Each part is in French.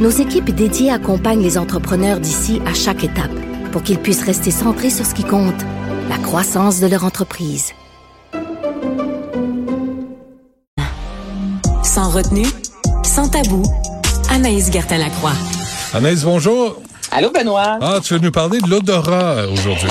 nos équipes dédiées accompagnent les entrepreneurs d'ici à chaque étape pour qu'ils puissent rester centrés sur ce qui compte, la croissance de leur entreprise. Sans retenue, sans tabou, Anaïs Gertin-Lacroix. Anaïs, bonjour. Allô, Benoît. Ah, tu veux nous parler de l'odorat aujourd'hui.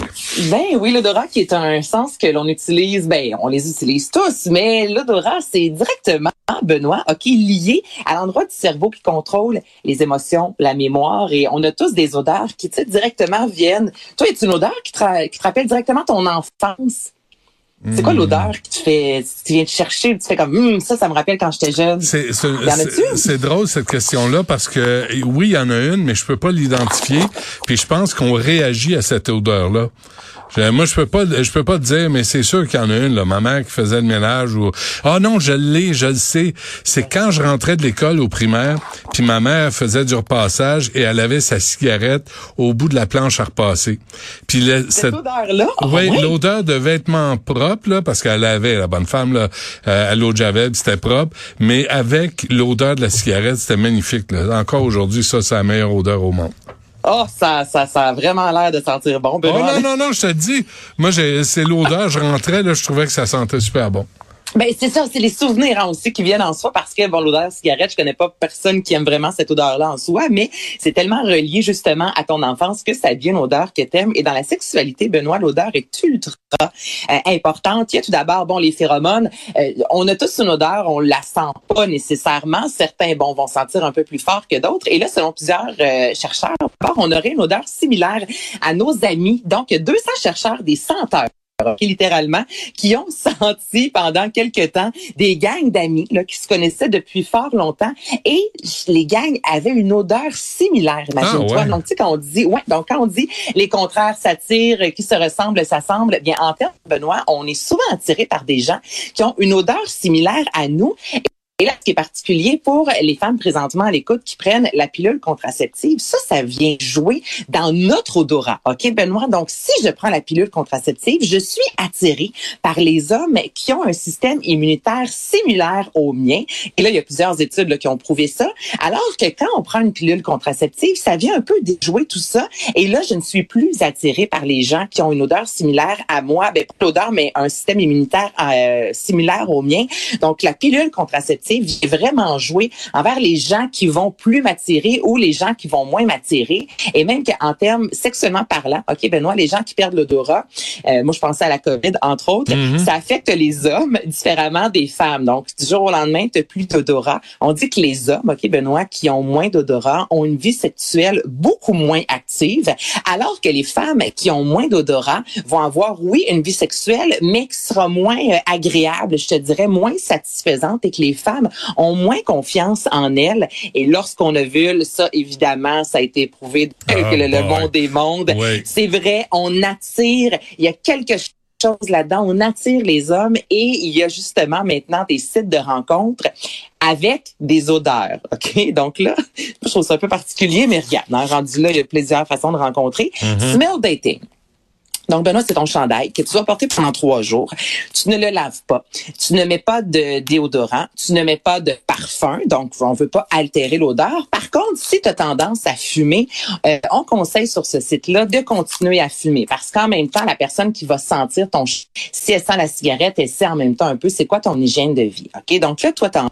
Ben oui, l'odorat qui est un sens que l'on utilise, ben on les utilise tous, mais l'odorat, c'est directement, Benoît, OK, lié à l'endroit du cerveau qui contrôle les émotions, la mémoire, et on a tous des odeurs qui, tu sais, directement viennent. Toi, est une odeur qui te, qui te rappelle directement ton enfance? C'est quoi Hmm. l'odeur que tu fais, tu viens de chercher, tu fais comme, Hum, ça, ça me rappelle quand j'étais jeune. C'est c'est- Y en a-tu? c'est- c'est drôle cette question-là parce que oui, il y en a une, mais je peux pas l'identifier. Puis je pense qu'on réagit à cette odeur-là. Je- Moi, je peux pas, je peux pas te dire, mais c'est sûr qu'il y en a une, là, ma mère qui faisait le ménage ou ah non, je l'ai, je le sais. C'est quand je rentrais de l'école au primaire, puis ma mère faisait du repassage et elle avait sa cigarette au bout de la planche à repasser. Puis le- Cette cette- odeur-là? oui, ouais? l'odeur de vêtements propres, là, parce qu'elle avait, la bonne femme, là, euh, à l'eau de Javel, c'était propre, mais avec l'odeur de la cigarette, c'était magnifique. Là. Encore aujourd'hui, ça, c'est la meilleure odeur au monde. Oh, ça, ça, ça a vraiment l'air de sentir bon, Oh Benoît. non, non, non, je te dis, moi, j'ai- c'est l'odeur, je rentrais, là, je trouvais que ça sentait super bon. Ben c'est ça, c'est les souvenirs hein, aussi qui viennent en soi parce que bon l'odeur de cigarette, je connais pas personne qui aime vraiment cette odeur-là en soi, mais c'est tellement relié justement à ton enfance que ça devient une odeur que t'aimes. Et dans la sexualité, Benoît, l'odeur est ultra euh, importante. Il y a tout d'abord bon les phéromones. Euh, on a tous une odeur, on la sent pas nécessairement. Certains bon vont sentir un peu plus fort que d'autres. Et là, selon plusieurs euh, chercheurs, on aurait une odeur similaire à nos amis. Donc, il y a 200 chercheurs des senteurs littéralement, qui ont senti pendant quelques temps des gangs d'amis là, qui se connaissaient depuis fort longtemps et les gangs avaient une odeur similaire, imagine-toi. Ah ouais. Donc, tu sais, quand on dit, ouais, donc quand on dit les contraires s'attirent, qui se ressemblent, s'assemblent, eh bien, en termes, Benoît, on est souvent attiré par des gens qui ont une odeur similaire à nous. Et là, ce qui est particulier pour les femmes présentement à l'écoute qui prennent la pilule contraceptive, ça, ça vient jouer dans notre odorat. OK, Benoît? Donc, si je prends la pilule contraceptive, je suis attirée par les hommes qui ont un système immunitaire similaire au mien. Et là, il y a plusieurs études là, qui ont prouvé ça. Alors que quand on prend une pilule contraceptive, ça vient un peu déjouer tout ça. Et là, je ne suis plus attirée par les gens qui ont une odeur similaire à moi. Ben, pas l'odeur, mais un système immunitaire euh, similaire au mien. Donc, la pilule contraceptive vient vraiment jouer envers les gens qui vont plus m'attirer ou les gens qui vont moins m'attirer. Et même qu'en termes sexuellement parlant, OK, Benoît, les gens qui perdent l'odorat, euh, moi, je pensais à la COVID, entre autres, Mhm. ça affecte les hommes différemment des femmes. Donc, du jour au lendemain, tu plus d'odorat. On dit que les hommes, OK, Benoît, qui ont moins d'odorat, ont une vie sexuelle beaucoup moins active, alors que les femmes qui ont moins d'odorat vont avoir, oui, une vie sexuelle, mais qui sera moins euh, agréable, je te dirais, moins satisfaisante et que les femmes ont moins confiance en elles. Et lorsqu'on ovule, ça, évidemment, ça a été prouvé que Ah, le, monde des mondes. C'est vrai, on attire, il y a quelque chose là-dedans, on attire les hommes et il y a justement maintenant des sites de rencontres avec des odeurs. OK? Donc là, je trouve ça un peu particulier, mais regarde, hein, rendu là, il y a plusieurs façons de rencontrer. Smell dating. Donc, Benoît, c'est ton chandail que tu vas porter pendant trois jours. Tu ne le laves pas. Tu ne mets pas de déodorant. Tu ne mets pas de parfum. Donc, on veut pas altérer l'odeur. Par contre, si tu as tendance à fumer, euh, on conseille sur ce site-là de continuer à fumer parce qu'en même temps, la personne qui va sentir ton... Si elle sent la cigarette, elle sait en même temps un peu c'est quoi ton hygiène de vie. OK? Donc là, toi, t'en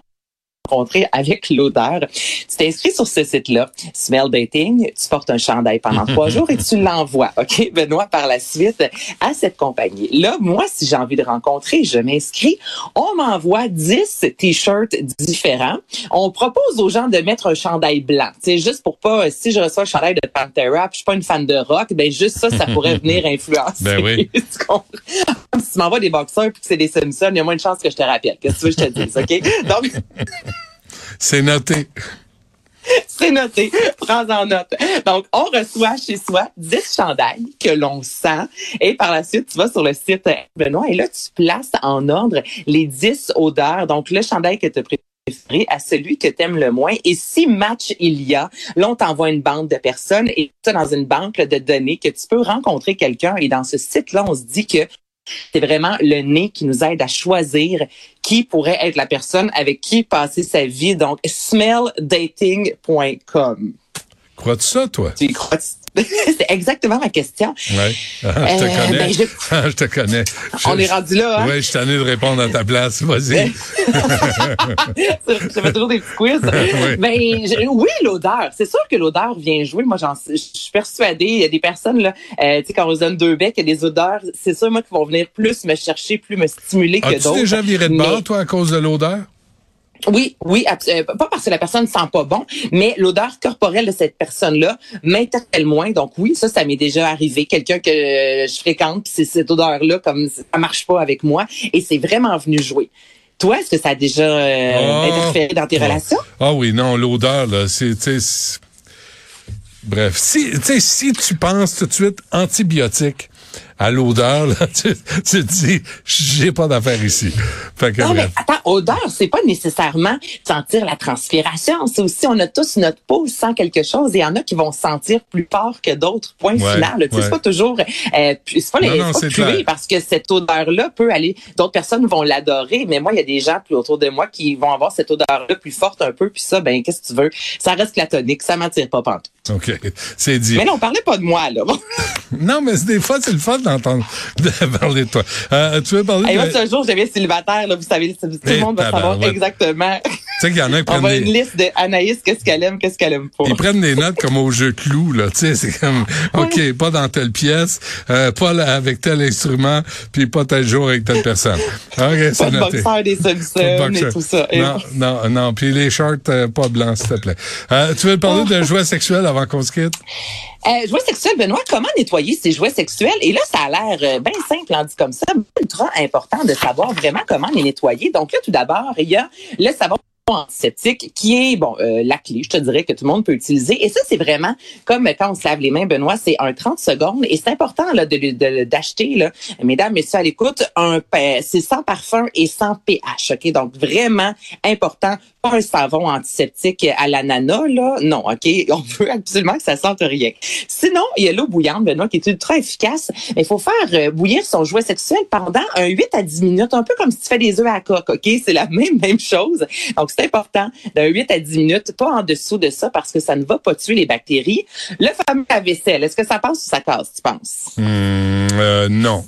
rencontrer avec l'odeur. Tu t'inscris sur ce site-là, Smell Dating, tu portes un chandail pendant trois jours et tu l'envoies, OK, Benoît, par la suite à cette compagnie. Là, moi, si j'ai envie de rencontrer, je m'inscris. On m'envoie 10 t-shirts différents. On propose aux gens de mettre un chandail blanc. C'est juste pour pas, si je reçois un chandail de Pantera puis je suis pas une fan de rock, ben juste ça, ça pourrait venir influencer. Ben oui. Si tu m'envoies des boxeurs puis que c'est des Simpsons, il y a moins de chances que je te rappelle. Qu'est-ce que tu veux que je te dise, OK? Donc, C'est noté. C'est noté. Prends-en note. Donc, on reçoit chez soi 10 chandails que l'on sent. Et par la suite, tu vas sur le site Benoît et là, tu places en ordre les 10 odeurs. Donc, le chandail que tu préféré à celui que tu aimes le moins. Et si match il y a, là, on t'envoie une bande de personnes et ça dans une banque de données que tu peux rencontrer quelqu'un. Et dans ce site-là, on se dit que c'est vraiment le nez qui nous aide à choisir qui pourrait être la personne avec qui passer sa vie. Donc, smelldating.com. Crois-tu ça, toi? Tu crois C'est exactement ma question. Oui. je te Euh, connais. ben, je... te connais. On est rendu là, hein? Oui, je suis tanné de répondre à ta place. Vas-y. je fais toujours des petits quiz. Oui. Ben, je- oui, l'odeur. C'est sûr que l'odeur vient jouer. Moi, j'en, je suis persuadée. Il y a des personnes, là, euh, tu sais, quand on se donne deux becs, il y a des odeurs. C'est sûr, moi, qui vont venir plus me chercher, plus me stimuler que As-tu d'autres. déjà viré de Mais- bord, toi, à cause de l'odeur? Oui, oui, euh, pas parce que la personne sent pas bon, mais l'odeur corporelle de cette personne-là m'interpelle moins. Donc oui, ça, ça m'est déjà arrivé. Quelqu'un que je fréquente, c'est cette odeur-là, comme ça marche pas avec moi, et c'est vraiment venu jouer. Toi, est-ce que ça a déjà euh, Oh. interféré dans tes Oh. relations? Ah oui, non, l'odeur, là, c'est, bref, si, si tu penses tout de suite antibiotique à l'odeur, là, tu, tu te dis, j'ai pas d'affaire ici. Fait que Non, mais attends, odeur, c'est pas nécessairement sentir la transpiration. C'est aussi, on a tous notre peau sent quelque chose et il y en a qui vont sentir plus fort que d'autres. Point Ouais, final. Tu sais, ouais. C'est pas toujours, euh, c'est pas les, Non, non, c'est pas puer parce que cette odeur-là peut aller, d'autres personnes vont l'adorer, mais moi, il y a des gens plus autour de moi qui vont avoir cette odeur-là plus forte un peu, puis ça, ben, qu'est-ce que tu veux? Ça reste platonique, ça m'attire pas pantoute. OK, c'est dit. Mais là, on parlait pas de moi, là. Non, mais c'est- des fois, c'est le fun d'entendre de parler de toi. Euh, tu veux parler moi, de... si un jour je deviens célibataire, là, vous savez, tout le monde va savoir exactement. Tu sais qu'il y en a qui On prennent va une liste de Anaïs, qu'est-ce qu'elle aime, qu'est-ce qu'elle aime pas. Ils prennent des notes comme au jeu clou, là. Tu sais, c'est comme, OK, pas dans telle pièce, euh, pas là avec tel instrument, puis pas tel jour avec telle personne. OK, c'est noté. boxeur des Simpsons et boxeur. tout ça. Non, non, non. Puis les shorts, euh, pas blancs, s'il te plaît. Tu veux parler Oh. de jouets sexuels avant qu'on se quitte? Euh, jouets sexuels, Benoît, comment nettoyer ces jouets sexuels? Et là, ça a l'air euh, bien simple, en dit comme ça, ultra important de savoir vraiment comment les nettoyer. Donc là, tout d'abord, il y a le savon antiseptique qui est bon euh, la clé, je te dirais que tout le monde peut utiliser. Et ça, c'est vraiment comme quand on se lave les mains, Benoît, c'est un 30 secondes. Et c'est important là de d'acheter là, mesdames, messieurs à l'écoute, un c'est sans parfum et sans pH. Ok, donc vraiment important. Pas un savon antiseptique à l'ananas là, non. Ok, on veut absolument que ça sente rien. Sinon, il y a l'eau bouillante, Benoît, qui est ultra efficace. Mais il faut faire euh, bouillir son jouet sexuel pendant un 8 à 10 minutes, un peu comme si tu fais des œufs à la coque, OK? C'est la même, même chose. Donc, c'est important d'un 8 à 10 minutes, pas en dessous de ça parce que ça ne va pas tuer les bactéries. Le fameux lave-vaisselle, est-ce que ça passe ou ça casse, tu penses? Hum, euh, non.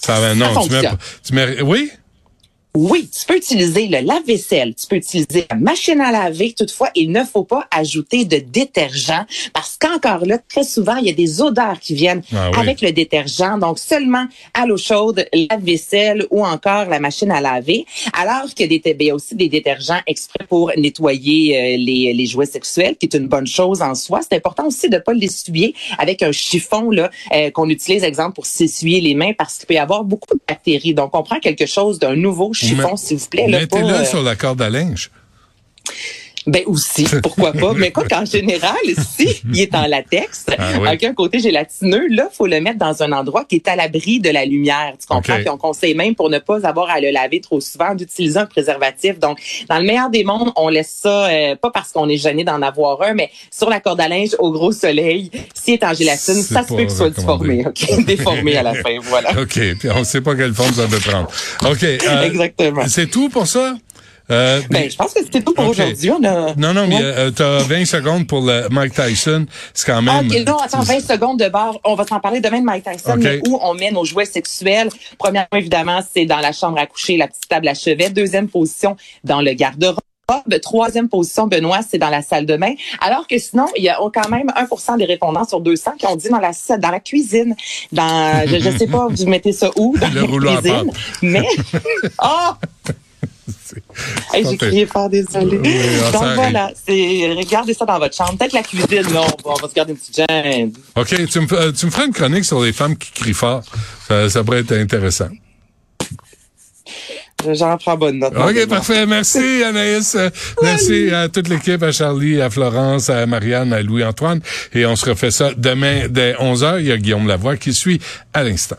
Ça va, non. tu mets, tu mets, oui? Oui, tu peux utiliser le lave-vaisselle, tu peux utiliser la machine à laver. Toutefois, il ne faut pas ajouter de détergent parce qu'encore là, très souvent, il y a des odeurs qui viennent Ah oui. avec le détergent. Donc, seulement à l'eau chaude, lave-vaisselle ou encore la machine à laver. Alors que des, ben, il y a aussi des détergents exprès pour nettoyer euh, les, les jouets sexuels, qui est une bonne chose en soi. C'est important aussi de ne pas l'essuyer avec un chiffon là euh, qu'on utilise, exemple, pour s'essuyer les mains parce qu'il peut y avoir beaucoup de bactéries. Donc, on prend quelque chose d'un nouveau chiffon, Mais- s'il vous plaît. Là, Mettez-le sur la corde à linge. Ben aussi, pourquoi pas? Mais quoi qu'en général, si il est en latex, Ah oui. avec un côté gélatineux, là, faut le mettre dans un endroit qui est à l'abri de la lumière. Tu comprends? OK. Puis on conseille même pour ne pas avoir à le laver trop souvent d'utiliser un préservatif. Donc, dans le meilleur des mondes, on laisse ça, euh, pas parce qu'on est gêné d'en avoir un, mais sur la corde à linge au gros soleil. S'il est en gélatine, ça se peut qu'il soit déformé, OK? Déformé à la fin, voilà. OK. Puis on sait pas quelle forme ça peut prendre. OK. euh, Exactement. C'est tout pour ça? Euh, Ben, je pense que c'était tout pour aujourd'hui. On a... non, non, mais euh, t'as 20 secondes pour le Mike Tyson. C'est quand Ah, même... ok, non, attends, 20 secondes de barre. On va s'en parler demain de Mike Tyson, Ok. mais où on met nos jouets sexuels. Premièrement, évidemment, c'est dans la chambre à coucher, la petite table à chevet. Deuxième position, dans le garde-robe. Troisième position, Benoît, c'est dans la salle de bain. Alors que sinon, il y a quand même 1% des répondants sur 200 qui ont dit dans la, dans la cuisine. Dans, je, je sais pas, vous mettez ça où? Dans Le la à cuisine. pâte. Mais, oh! Hey, j'ai crié fort, désolé. Oui, ah, Donc voilà, c'est, regardez ça dans votre chambre. Peut-être la cuisine, non, on va, on va se garder une petite gêne. OK, tu me, euh, tu me feras une chronique sur les femmes qui crient fort. Ça, ça pourrait être intéressant. J'en prends bonne note. OK, parfait. Merci, Anaïs. Merci à toute l'équipe, à Charlie, à Florence, à Marianne, à Louis-Antoine. Et on se refait ça demain dès 11h. Il y a Guillaume Lavoie qui suit à l'instant.